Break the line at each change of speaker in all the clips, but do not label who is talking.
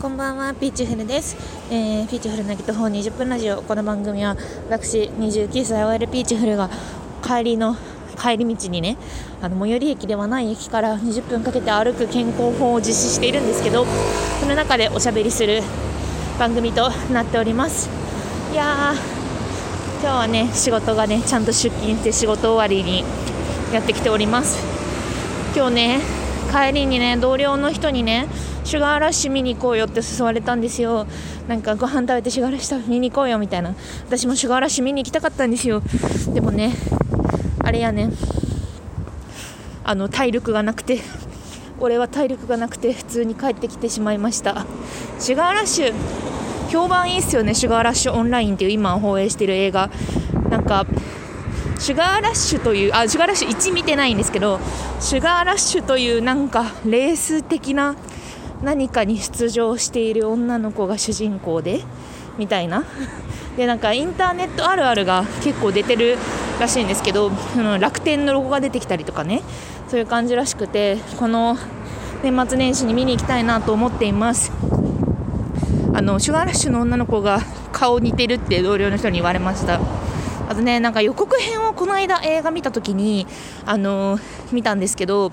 こんばんは、ピーチフルです。えー、ピーチフルなぎと方20分ラジオ。この番組は、私、29歳 OL ピーチフルが、帰りの、帰り道にね、あの、最寄り駅ではない駅から20分かけて歩く健康法を実施しているんですけど、その中でおしゃべりする番組となっております。いやー、今日はね、仕事がね、ちゃんと出勤して仕事終わりにやってきております。今日ね、帰りにね、同僚の人にね、シュガーラッシュ見に行こうよって誘われたんですよなんかご飯食べてシュガーラッシュ見に行こうよみたいな。私もシュガーラッシュ見に行きたかったんですよ。でもねあれやねあの体力がなくて。俺は体力がなくて普通に帰ってきてしまいました。シュガーラッシュ評判いいっすよね。シュガーラッシュオンラインっていう今放映してる映画。なんかシュガーラッシュというあシュガーラッシュ1見てないんですけどシュガーラッシュというなんかレース的な何かに出場している女の子が主人公でみたいな。でなんかインターネットあるあるが結構出てるらしいんですけど楽天のロゴが出てきたりとかね。そういう感じらしくてこの年末年始に見に行きたいなと思っています。あのシュガーラッシュの女の子が顔似てるって同僚の人に言われました。あとねなんか予告編をこの間映画見た時にあの見たんですけど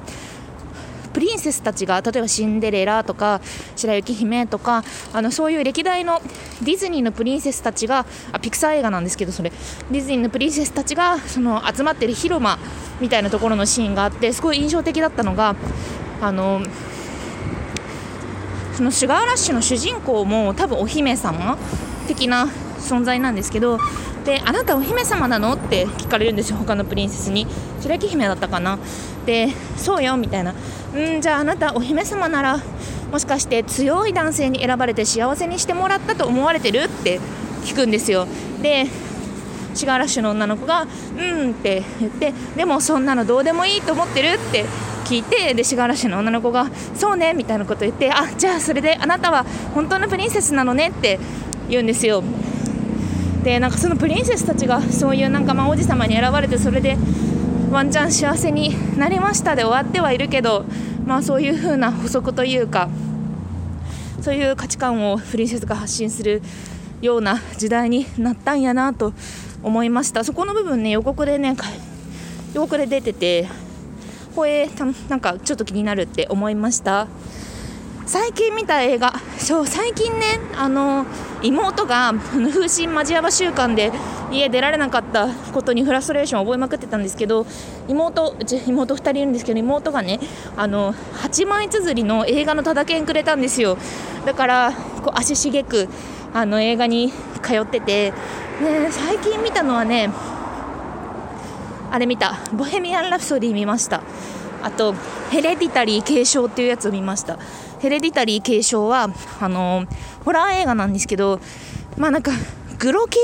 プリンセスたちが例えばシンデレラとか白雪姫とかあのそういう歴代のディズニーのプリンセスたちがあピクサー映画なんですけどそれ。ディズニーのプリンセスたちがその集まってる広間みたいなところのシーンがあってすごい印象的だったのがあのそのシュガーラッシュの主人公も多分お姫様的な存在なんですけどであなたお姫様なの？って聞かれるんですよ他のプリンセスに。白雪姫だったかな？でそうよみたいな。うんじゃああなたお姫様ならもしかして強い男性に選ばれて幸せにしてもらったと思われてる？って聞くんですよ。でシガーラッシュの女の子が「うん」って言って「でもそんなのどうでもいいと思ってる?」って聞いてでシガーラッシュの女の子が「そうね」みたいなこと言って「あじゃあそれであなたは本当のプリンセスなのね」って言うんですよ。でなんかそのプリンセスたちがそういうなんかまあ王子様に選ばれてそれでワンチャン幸せになりましたで終わってはいるけどまあそういう風な補足というかそういう価値観をプリンセスが発信するような時代になったんやなと思いました。そこの部分ね予告でね予告で出ててこれなんかちょっと気になるって思いました。最近見た映画そう最近ねあの妹が風神マジヤバ週間で家出られなかったことにフラストレーションを覚えまくってたんですけど妹うち妹2人いるんですけど妹がねあの8枚綴りの映画のただけんくれたんですよ。だからこう足しげくあの映画に通ってて、ね、最近見たのはねあれ見た「ボヘミアン・ラプソディ」見ました。あと「ヘレディタリー継承」っていうやつを見ました。ヘレディタリー継承はあのホラー映画なんですけどまあなんかグロ系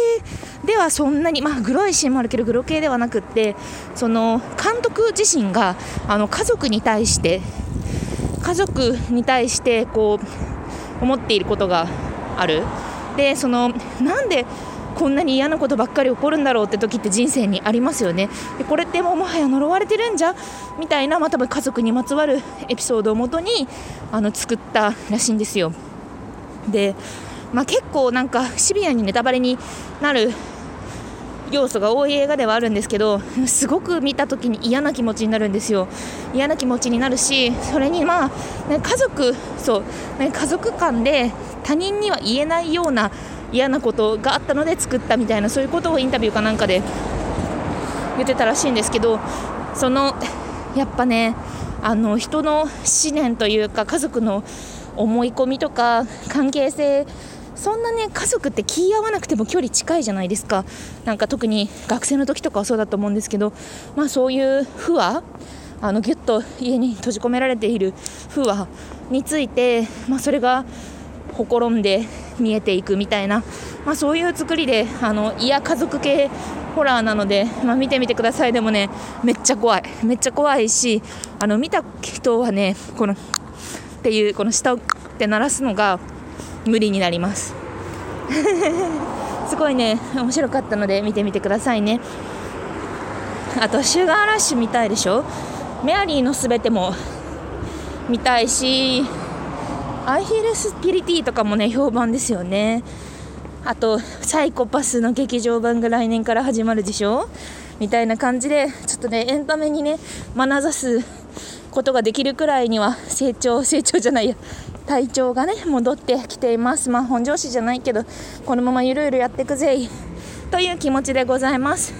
ではそんなにまあグロいシーンもあるけどグロ系ではなくってその監督自身があの家族に対して家族に対してこう思っていることがある。でそのなんでこんなに嫌なことばっかり起こるんだろうって時って人生にありますよね。でこれってもうもはや呪われてるんじゃ？みたいな、まあ、多分家族にまつわるエピソードをもとにあの作ったらしいんですよ。で、まあ、結構なんかシビアにネタバレになる要素が多い映画ではあるんですけどすごく見た時に嫌な気持ちになるんですよ。嫌な気持ちになるしそれにまあ、ね、家族そう、ね、家族間で他人には言えないような嫌なことがあったので作ったみたいなそういうことをインタビューかなんかで言ってたらしいんですけどそのやっぱねあの人の思念というか家族の思い込みとか関係性そんなね家族って気合わなくても距離近いじゃないですか。なんか特に学生の時とかはそうだと思うんですけどまあそういう不和あのギュッと家に閉じ込められている不和について、まあ、それがほころんで見えていくみたいな、まあ、そういう作りであのいや家族系ホラーなので、まあ、見てみてください。でもねめっちゃ怖い。めっちゃ怖いしあの見た人はねこのっていうこの下をって鳴らすのが無理になります。すごいね面白かったので見てみてくださいね。あとシュガーラッシュ見たいでしょ？メアリーのすべても見たいしアイヒルスピリティとかもね評判ですよね。あとサイコパスの劇場版が来年から始まるでしょ？みたいな感じでちょっとねエンタメにね眼差すことができるくらいには成長成長じゃないや体調がね戻ってきています。まあ本調子じゃないけどこのままゆるゆるやっていくぜ。という気持ちでございます。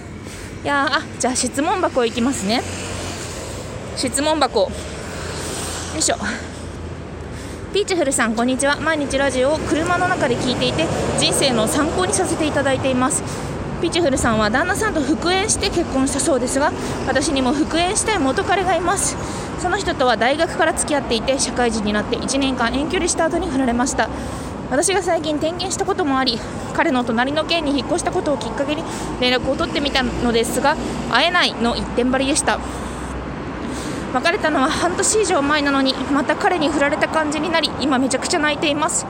いやあじゃあ質問箱いきますね。質問箱。よいしょ。ピーチフルさんこんにちは。毎日ラジオを車の中で聞いていて人生の参考にさせていただいています。ピーチフルさんは旦那さんと復縁して結婚したそうですが私にも復縁したい元彼がいます。その人とは大学から付き合っていて社会人になって1年間遠距離した後に振られました。私が最近転勤したこともあり彼の隣の県に引っ越したことをきっかけに連絡を取ってみたのですが会えないの一点張りでした。別れたのは半年以上前なのにまた彼に振られた感じになり今めちゃくちゃ泣いています。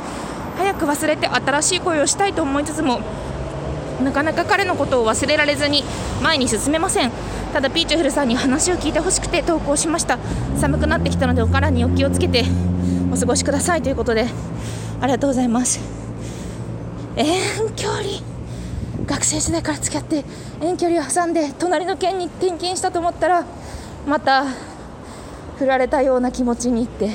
早く忘れて新しい恋をしたいと思いつつもなかなか彼のことを忘れられずに前に進めません。ただピーチフルさんに話を聞いてほしくて投稿しました。寒くなってきたのでお体にお気をつけてお過ごしくださいということでありがとうございます。遠距離。学生時代から付き合って遠距離を挟んで隣の県に転勤したと思ったらまた振られたような気持ちにって。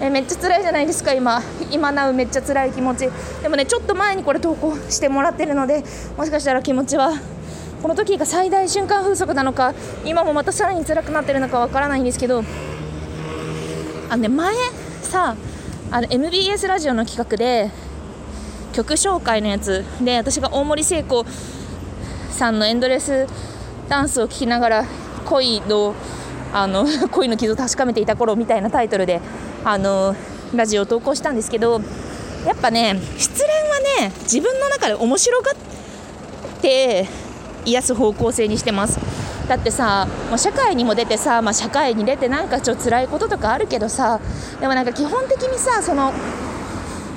えめっちゃ辛いじゃないですか今。今なうめっちゃ辛い気持ち。でもねちょっと前にこれ投稿してもらってるのでもしかしたら気持ちはこの時が最大瞬間風速なのか今もまたさらに辛くなってるのかわからないんですけど。あのね前さあの MBS ラジオの企画で曲紹介のやつ。で私が大森聖子さんのエンドレスダンスを聴きながら恋のあの 恋の傷を確かめていた頃みたいなタイトルであのラジオを投稿したんですけどやっぱね失恋はね自分の中で面白がって癒す方向性にしてます。だってさ、ま、社会にも出てさ、まあ、社会に出てなんかちょっと辛いこととかあるけどさでもなんか基本的にさその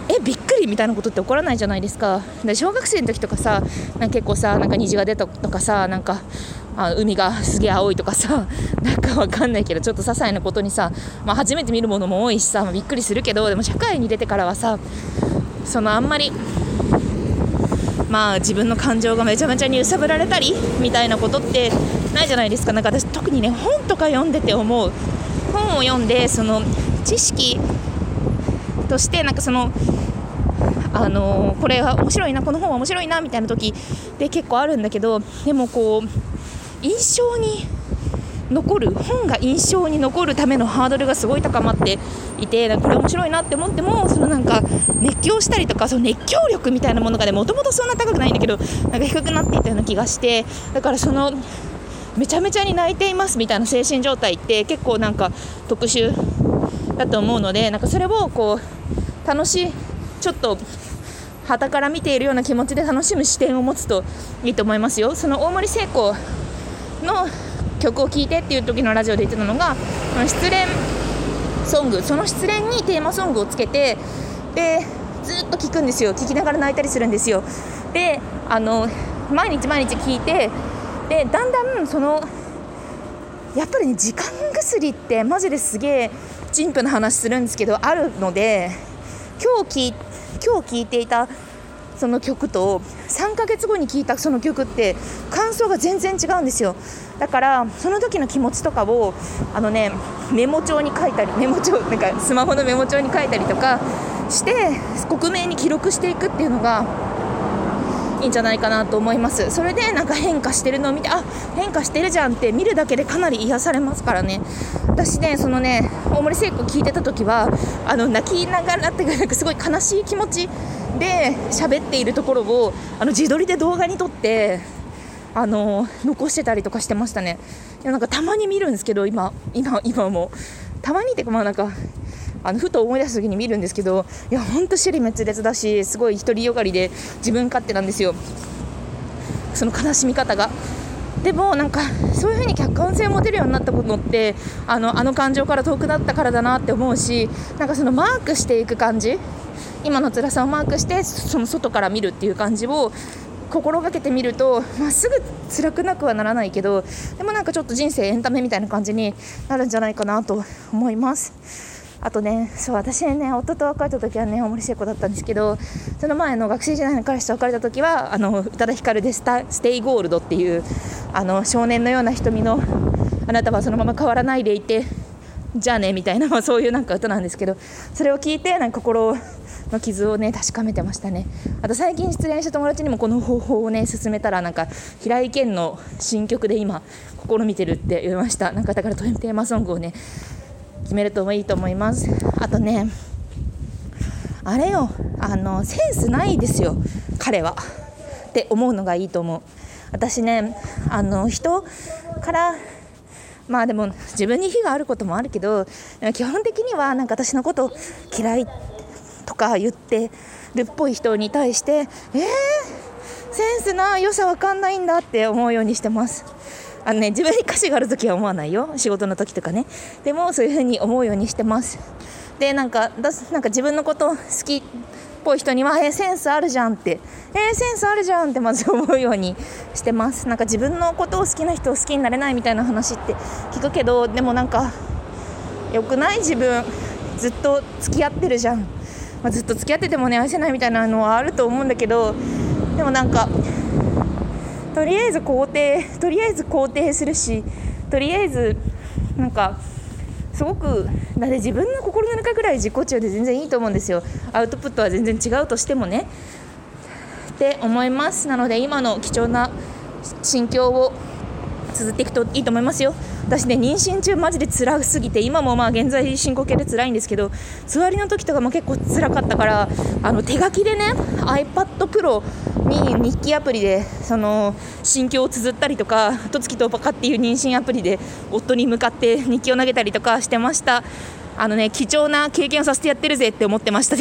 えびっくりみたいなことって起こらないじゃないですか。で小学生の時とかさなんか結構さなんか虹が出たとかさなんかあ海がすげえ青いとかさ なんかわかんないけどちょっと些細なことにさ、まあ、初めて見るものも多いしさ、まあ、びっくりするけどでも社会に出てからはさそのあんまりまあ自分の感情がめちゃめちゃに揺さぶられたりみたいなことってないじゃないですか。なんか私特にね本とか読んでて思う。本を読んでその知識としてなんかそのあのこれは面白いなこの本は面白いなみたいな時で結構あるんだけどでもこう印象に残る本が印象に残るためのハードルがすごい高まっていてこれ面白いなって思ってもそのなんか熱狂したりとかその熱狂力みたいなものがねもともとそんな高くないんだけどなんか低くなっていたような気がしてだからそのめちゃめちゃに泣いていますみたいな精神状態って結構なんか特殊だと思うのでなんかそれをこう楽しいちょっと旗から見ているような気持ちで楽しむ視点を持つといいと思いますよ。その大森聖子の曲を聴いてっていう時のラジオで言ってたのが失恋ソングその失恋にテーマソングをつけてでずっと聴くんですよ。聴きながら泣いたりするんですよ。であの毎日毎日聴いてでだんだんそのやっぱりね時間薬ってマジですげえ陳腐な話するんですけどあるので今日今日聴いていたその曲と3ヶ月後に聴いたその曲って感想が全然違うんですよ。だからその時の気持ちとかをあのねメモ帳に書いたりメモ帳なんかスマホのメモ帳に書いたりとかして克明に記録していくっていうのがいいんじゃないかなと思います。それでなんか変化してるのを見てあ変化してるじゃんって見るだけでかなり癒されますからね。私ねそのね大森聖子聞いてた時はあの泣きながらっていうかなんかすごい悲しい気持ちで喋っているところをあの自撮りで動画に撮ってあの残してたりとかしてましたね。いやなんかたまに見るんですけど今今今も。たまにってかまあなんかあのふと思い出す時に見るんですけどいや本当尻滅裂だしすごい独りよがりで自分勝手なんですよ。その悲しみ方が。でもなんかそういう風に客観性を持てるようになったことってあのあの感情から遠くなったからだなって思うしなんかそのマークしていく感じ今の辛さをマークしてその外から見るっていう感じを心がけてみると、まあ、すぐ辛くなくはならないけどでもなんかちょっと人生エンタメみたいな感じになるんじゃないかなと思います。あとねそう私ね夫と別れた時はね大森靖子だったんですけどその前の学生時代の彼氏と別れた時はあの宇多田ヒカルでスタ「ステイゴールド」っていうあの少年のような瞳のあなたはそのまま変わらないでいてじゃあねみたいな、まあ、そういうなんか歌なんですけどそれを聞いてなんか心の傷をね確かめてましたね。あと最近失恋した友達にもこの方法をね勧めたらなんか平井堅の新曲で今試みてるって言いました。なんかだからテーマソングをね決めるともいいと思います。あとねあれよ。あのセンスないですよ。彼は。って思うのがいいと思う。私ねあの人からまあでも自分に非があることもあるけど基本的にはなんか私のこと嫌いとか言ってるっぽい人に対してえー、センスな良さわかんないんだって思うようにしてます。あのね自分に歌詞がある時は思わないよ。仕事の時とかね。でもそういう風に思うようにしてます。でなんかだなんか自分のこと好きぽい人にはえー、センスあるじゃんって。えー、センスあるじゃんってまず思うようにしてます。なんか自分のことを好きな人を好きになれないみたいな話って聞くけどでもなんか良くない自分ずっと付き合ってるじゃん、まあ、ずっと付き合っててもね愛せないみたいなのはあると思うんだけどでもなんかとりあえず肯定とりあえず肯定するしとりあえずなんかすごくだって自分の心の中ぐらい自己中で全然いいと思うんですよ。アウトプットは全然違うとしてもね。って思います。なので今の貴重な心境を綴っていくといいと思いますよ。私ね妊娠中マジで辛すぎて今もまあ現在進行形で辛いんですけど座りの時とかも結構辛かったからあの手書きでね iPad Pro に日記アプリでその心境を綴ったりとか「とつきとパカ」っていう妊娠アプリで夫に向かって日記を投げたりとかしてました。あのね貴重な経験をさせてやってるぜって思ってました。